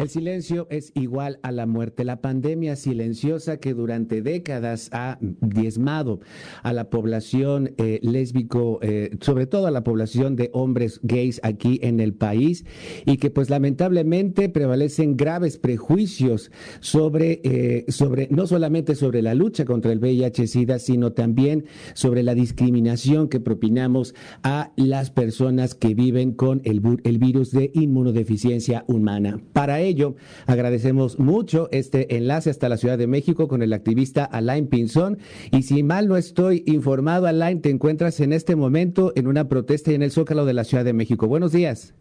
El silencio es igual a la muerte. La pandemia silenciosa que durante décadas ha diezmado a la población eh, lésbico, eh, sobre todo a la población de hombres gays aquí en el país, y que pues lamentablemente prevalecen graves prejuicios sobre, eh, sobre no solamente sobre la lucha contra el VIH-Sida, sino también sobre la discriminación que propinamos a las personas que viven con el, el virus de inmunodeficiencia humana. Para agradecemos mucho este enlace hasta la Ciudad de México con el activista Alain Pinzón. Y si mal no estoy informado, Alain, te encuentras en este momento en una protesta en el Zócalo de la Ciudad de México. Buenos días.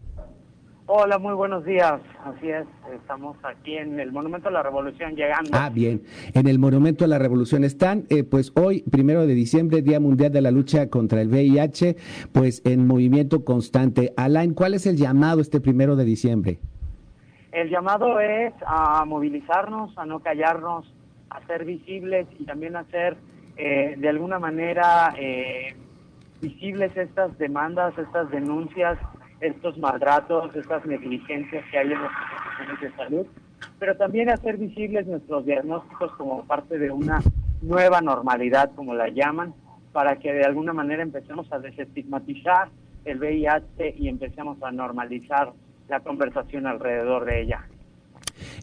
Hola, muy buenos días. Así es, estamos aquí en el Monumento a la Revolución llegando. Ah, bien. En el Monumento a la Revolución están, eh, pues hoy, primero de diciembre, Día Mundial de la Lucha contra el VIH, pues en movimiento constante. Alain, ¿cuál es el llamado este primero de diciembre? El llamado es a movilizarnos, a no callarnos, a ser visibles y también a hacer eh, de alguna manera eh, visibles estas demandas, estas denuncias, estos maltratos, estas negligencias que hay en las instituciones de salud, pero también hacer visibles nuestros diagnósticos como parte de una nueva normalidad, como la llaman, para que de alguna manera empecemos a desestigmatizar el VIH y empecemos a normalizar la conversación alrededor de ella.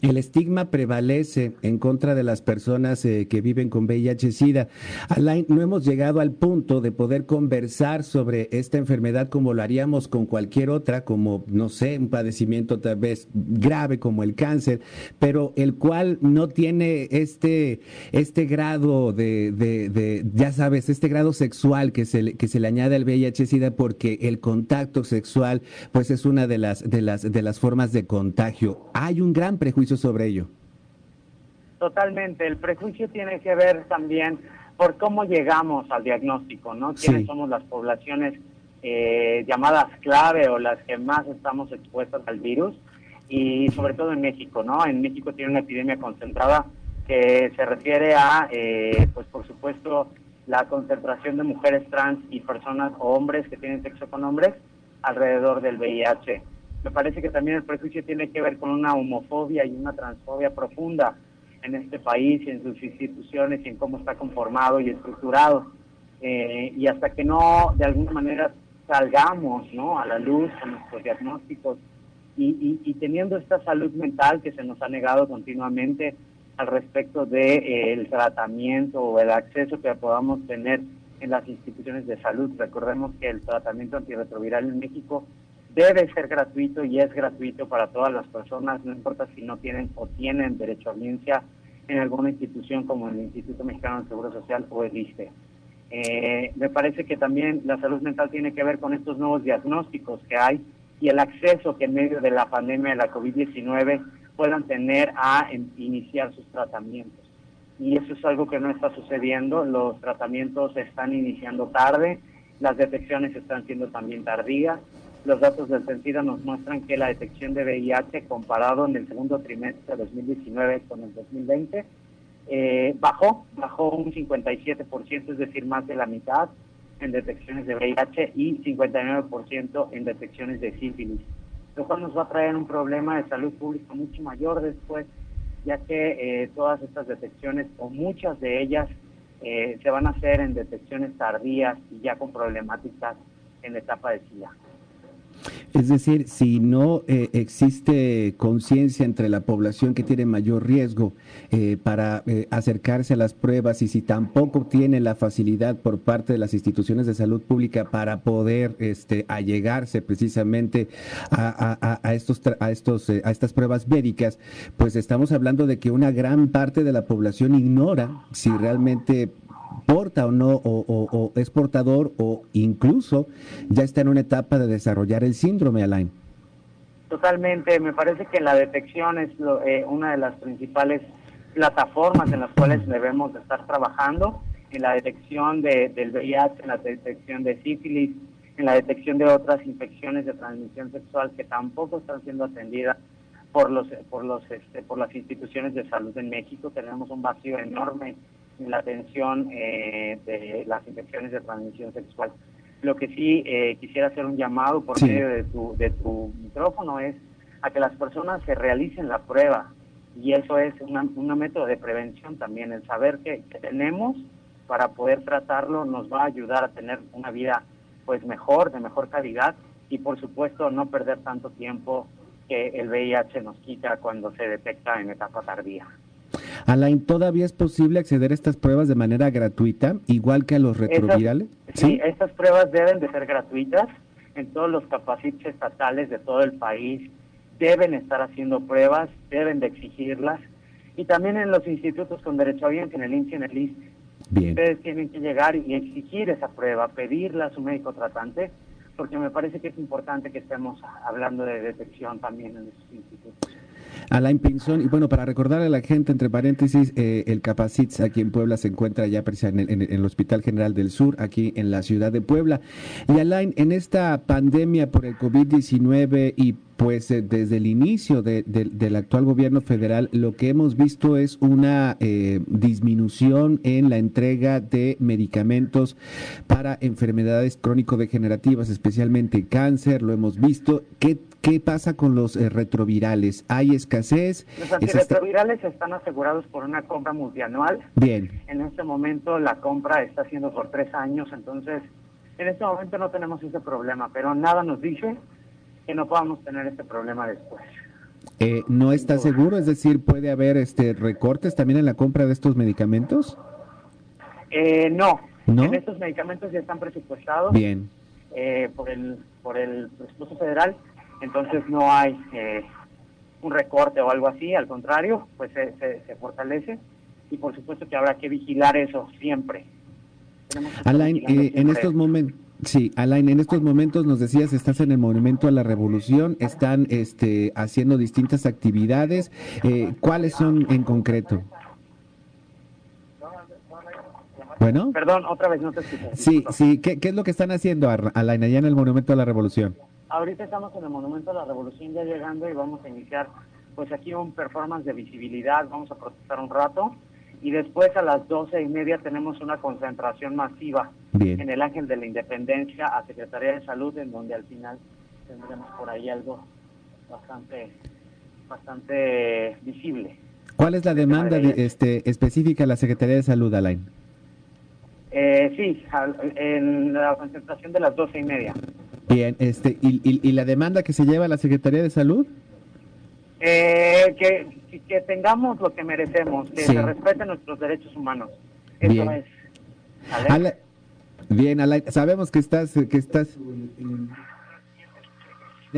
El estigma prevalece en contra de las personas eh, que viven con VIH-Sida. Alain, no hemos llegado al punto de poder conversar sobre esta enfermedad como lo haríamos con cualquier otra, como, no sé, un padecimiento tal vez grave como el cáncer, pero el cual no tiene este, este grado de, de, ya sabes, este grado sexual que se, que se le añade al VIH-Sida porque el contacto sexual, pues es una de las, de las, de las formas de contagio. Hay un gran prejuicio sobre ello. Totalmente, el prejuicio tiene que ver también por cómo llegamos al diagnóstico, ¿no? ¿Quiénes somos las poblaciones eh, llamadas clave o las que más estamos expuestas al virus? Y sobre todo en México, ¿no? En México tiene una epidemia concentrada que se refiere a, eh, pues por supuesto, la concentración de mujeres trans y personas o hombres que tienen sexo con hombres alrededor del VIH. Me parece que también el prejuicio tiene que ver con una homofobia y una transfobia profunda en este país y en sus instituciones y en cómo está conformado y estructurado. Eh, y hasta que no, de alguna manera, salgamos ¿no? a la luz con nuestros diagnósticos y, teniendo esta salud mental que se nos ha negado continuamente al respecto del de, eh, tratamiento o el acceso que podamos tener en las instituciones de salud. Recordemos que el tratamiento antirretroviral en México debe ser gratuito y es gratuito para todas las personas, no importa si no tienen o tienen derecho a audiencia en alguna institución como el Instituto Mexicano de Seguro Social o el ISTE. Eh, me parece que también la salud mental tiene que ver con estos nuevos diagnósticos que hay y el acceso que en medio de la pandemia de la COVID-19 puedan tener a iniciar sus tratamientos. Y eso es algo que no está sucediendo, los tratamientos están iniciando tarde, las detecciones están siendo también tardías los datos del CENSIDA nos muestran que la detección de VIH comparado en el segundo trimestre de 2019 con el 2020 eh, bajó, bajó un 57%, es decir, más de la mitad en detecciones de VIH y 59% en detecciones de sífilis, lo cual nos va a traer un problema de salud pública mucho mayor después, ya que eh, todas estas detecciones o muchas de ellas eh, se van a hacer en detecciones tardías y ya con problemáticas en la etapa de SIDA. Es decir, si no eh, existe conciencia entre la población que tiene mayor riesgo eh, para eh, acercarse a las pruebas y si tampoco tiene la facilidad por parte de las instituciones de salud pública para poder este, allegarse precisamente a, estos, a, estos, a estas pruebas médicas, pues estamos hablando de que una gran parte de la población ignora si realmente porta o no, o, es portador, o incluso ya está en una etapa de desarrollar el síndrome, Alain. Totalmente, me parece que la detección es eh, una de las principales plataformas en las cuales debemos estar trabajando, en la detección de, del VIH, en la detección de sífilis, en la detección de otras infecciones de transmisión sexual que tampoco están siendo atendidas por los por los este, por las instituciones de salud en México tenemos un vacío enorme en la atención eh, de las infecciones de transmisión sexual. Lo que sí eh, quisiera hacer un llamado por medio de tu de tu micrófono es a que las personas se realicen la prueba. Y eso es un método de prevención también. El saber que, que tenemos para poder tratarlo nos va a ayudar a tener una vida pues mejor de mejor calidad. Y por supuesto no perder tanto tiempo que el VIH nos quita cuando se detecta en etapa tardía. Alain, ¿todavía es posible acceder a estas pruebas de manera gratuita, igual que a los retrovirales? sí, estas pruebas deben de ser gratuitas en todos los capacites estatales de todo el país. Deben estar haciendo pruebas, deben de exigirlas. Y también en los institutos con derecho a bien, en el INSI y en el ISTE. Ustedes tienen que llegar y exigir esa prueba, pedirla a su médico tratante porque me parece que es importante que estemos hablando de detección también en estos institutos. Alain Pinzón, y bueno, para recordarle a la gente, entre paréntesis, eh, el Capacits aquí en Puebla se encuentra ya precisamente en el, Hospital General del Sur, aquí en la ciudad de Puebla. Y Alain, en esta pandemia por el COVID-19 y pues eh, desde el inicio del actual gobierno federal lo que hemos visto es una eh, disminución en la entrega de medicamentos para enfermedades crónico-degenerativas, especialmente cáncer, lo hemos visto. ¿Qué, qué pasa con los eh, retrovirales? ¿Hay escasez? Los antirretrovirales están asegurados por una compra multianual. Bien. En este momento la compra está siendo por tres años, entonces en este momento no tenemos ese problema, pero nada nos dice que no podamos tener este problema después. Eh, ¿No está seguro? Es decir, ¿puede haber este recortes también en la compra de estos medicamentos? Eh, no. En estos medicamentos ya están presupuestados Bien. Eh, por, el, por el presupuesto federal, entonces no hay eh, un recorte o algo así, al contrario, pues se, se, fortalece y por supuesto que habrá que vigilar eso siempre. Alain, en estos momentos Sí, Alain, en estos momentos nos decías, estás en el Monumento a la Revolución, están este, haciendo distintas actividades. Eh, ¿Cuáles son en concreto? Bueno. Perdón, otra vez no te escuché. Sí, sí, ¿Qué, es lo que están haciendo, Alain, allá en el Monumento a la Revolución? Ahorita estamos en el Monumento a la Revolución ya llegando y vamos a iniciar pues aquí un performance de visibilidad, vamos a protestar un rato y después a las doce y media tenemos una concentración masiva en el Ángel de la Independencia a Secretaría de Salud, en donde al final tendremos por ahí algo bastante, bastante visible. ¿Cuál es la demanda de, este, específica de la Secretaría de Salud, Alain? Eh, sí, en la concentración de las doce y media. Bien, este, ¿y, y, la demanda que se lleva a la Secretaría de Salud? Eh, que que tengamos lo que merecemos, que se respeten nuestros derechos humanos. Eso Bien. es. Bien, sabemos que estás, que estás.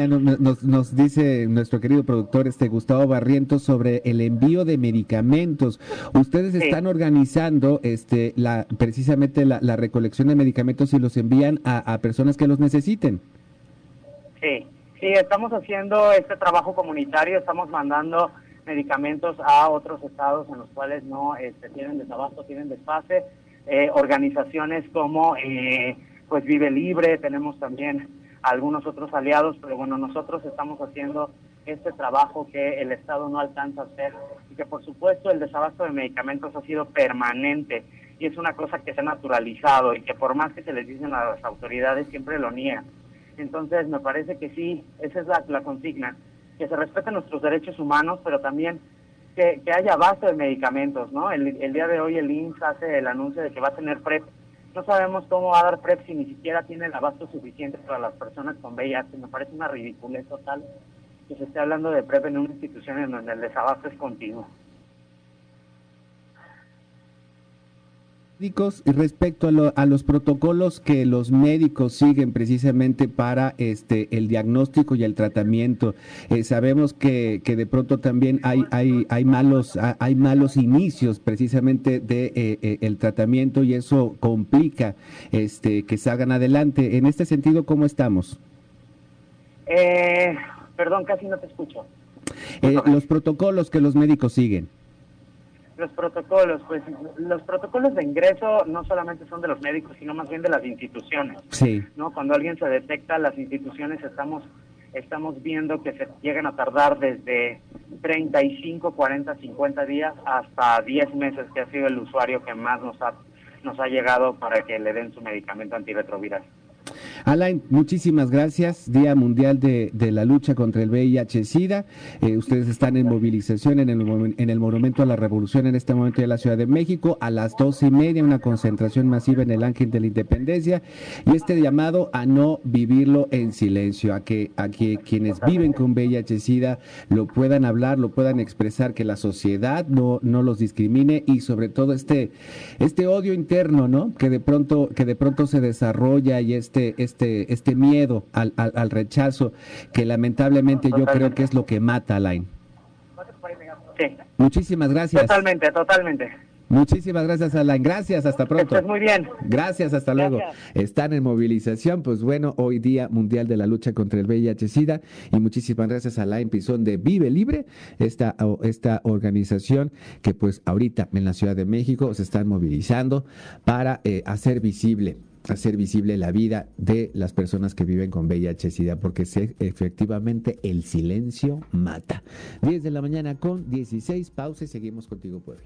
Nos, nos, dice nuestro querido productor este Gustavo Barrientos sobre el envío de medicamentos. Ustedes están organizando este la precisamente la, recolección de medicamentos y los envían a, a personas que los necesiten. Sí, sí, estamos haciendo este trabajo comunitario, estamos mandando medicamentos a otros estados en los cuales no este, tienen desabasto, tienen desfase. Eh, organizaciones como eh, pues Vive Libre, tenemos también algunos otros aliados, pero bueno, nosotros estamos haciendo este trabajo que el Estado no alcanza a hacer y que por supuesto el desabasto de medicamentos ha sido permanente y es una cosa que se ha naturalizado y que por más que se les dicen a las autoridades siempre lo niegan. Entonces me parece que sí, esa es la, consigna, que se respeten nuestros derechos humanos, pero también que, haya abasto de medicamentos, ¿no? El, día de hoy el INSS hace el anuncio de que va a tener PrEP. No sabemos cómo va a dar PrEP si ni siquiera tiene el abasto suficiente para las personas con VIH. Me parece una ridiculez total que se esté hablando de PrEP en una institución en donde el desabasto es continuo. Respecto a, los protocolos que los médicos siguen precisamente para este el diagnóstico y el tratamiento. Eh, sabemos que, que, de pronto también hay hay hay malos hay malos inicios precisamente de eh, eh, el tratamiento y eso complica este que salgan adelante. En este sentido cómo estamos perdón casi no te escucho. Los protocolos que los médicos siguen los protocolos, pues los protocolos de ingreso no solamente son de los médicos, sino más bien de las instituciones. Sí. ¿no? Cuando alguien se detecta, las instituciones estamos estamos viendo que se llegan a tardar desde 35, 40, 50 días hasta 10 meses, que ha sido el usuario que más nos ha, nos ha llegado para que le den su medicamento antirretroviral. Alain, muchísimas gracias. Día Mundial de, la Lucha contra el VIH-Sida. Eh, ustedes están en movilización en el, en el Monumento a la Revolución en este momento de la Ciudad de México. A las doce y media, una concentración masiva en el Ángel de la Independencia. Y este llamado a no vivirlo en silencio, a que, a que quienes viven con VIH-Sida lo puedan hablar, lo puedan expresar, que la sociedad no, no los discrimine y sobre todo este, este odio interno, ¿no? Que de pronto, que de pronto se desarrolla y este, este, este miedo al, al, rechazo, que lamentablemente yo creo que es lo que mata a Lain. Sí. Muchísimas gracias. Totalmente, totalmente. Muchísimas gracias, Alain. Gracias, hasta pronto. Estás muy bien. Gracias, hasta luego. Están en movilización, pues bueno, hoy Día Mundial de la Lucha contra el VIH-Sida. Y muchísimas gracias a Alain Pizón de Vive Libre, esta, esta organización que pues ahorita en la Ciudad de México se están movilizando para eh, hacer visible hacer visible la vida de las personas que viven con VIH-Sida, porque efectivamente el silencio mata. 10 de la mañana con 16, pausa y seguimos contigo, Puebla.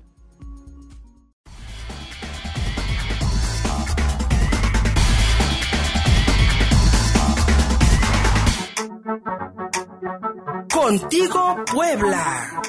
Contigo, Puebla.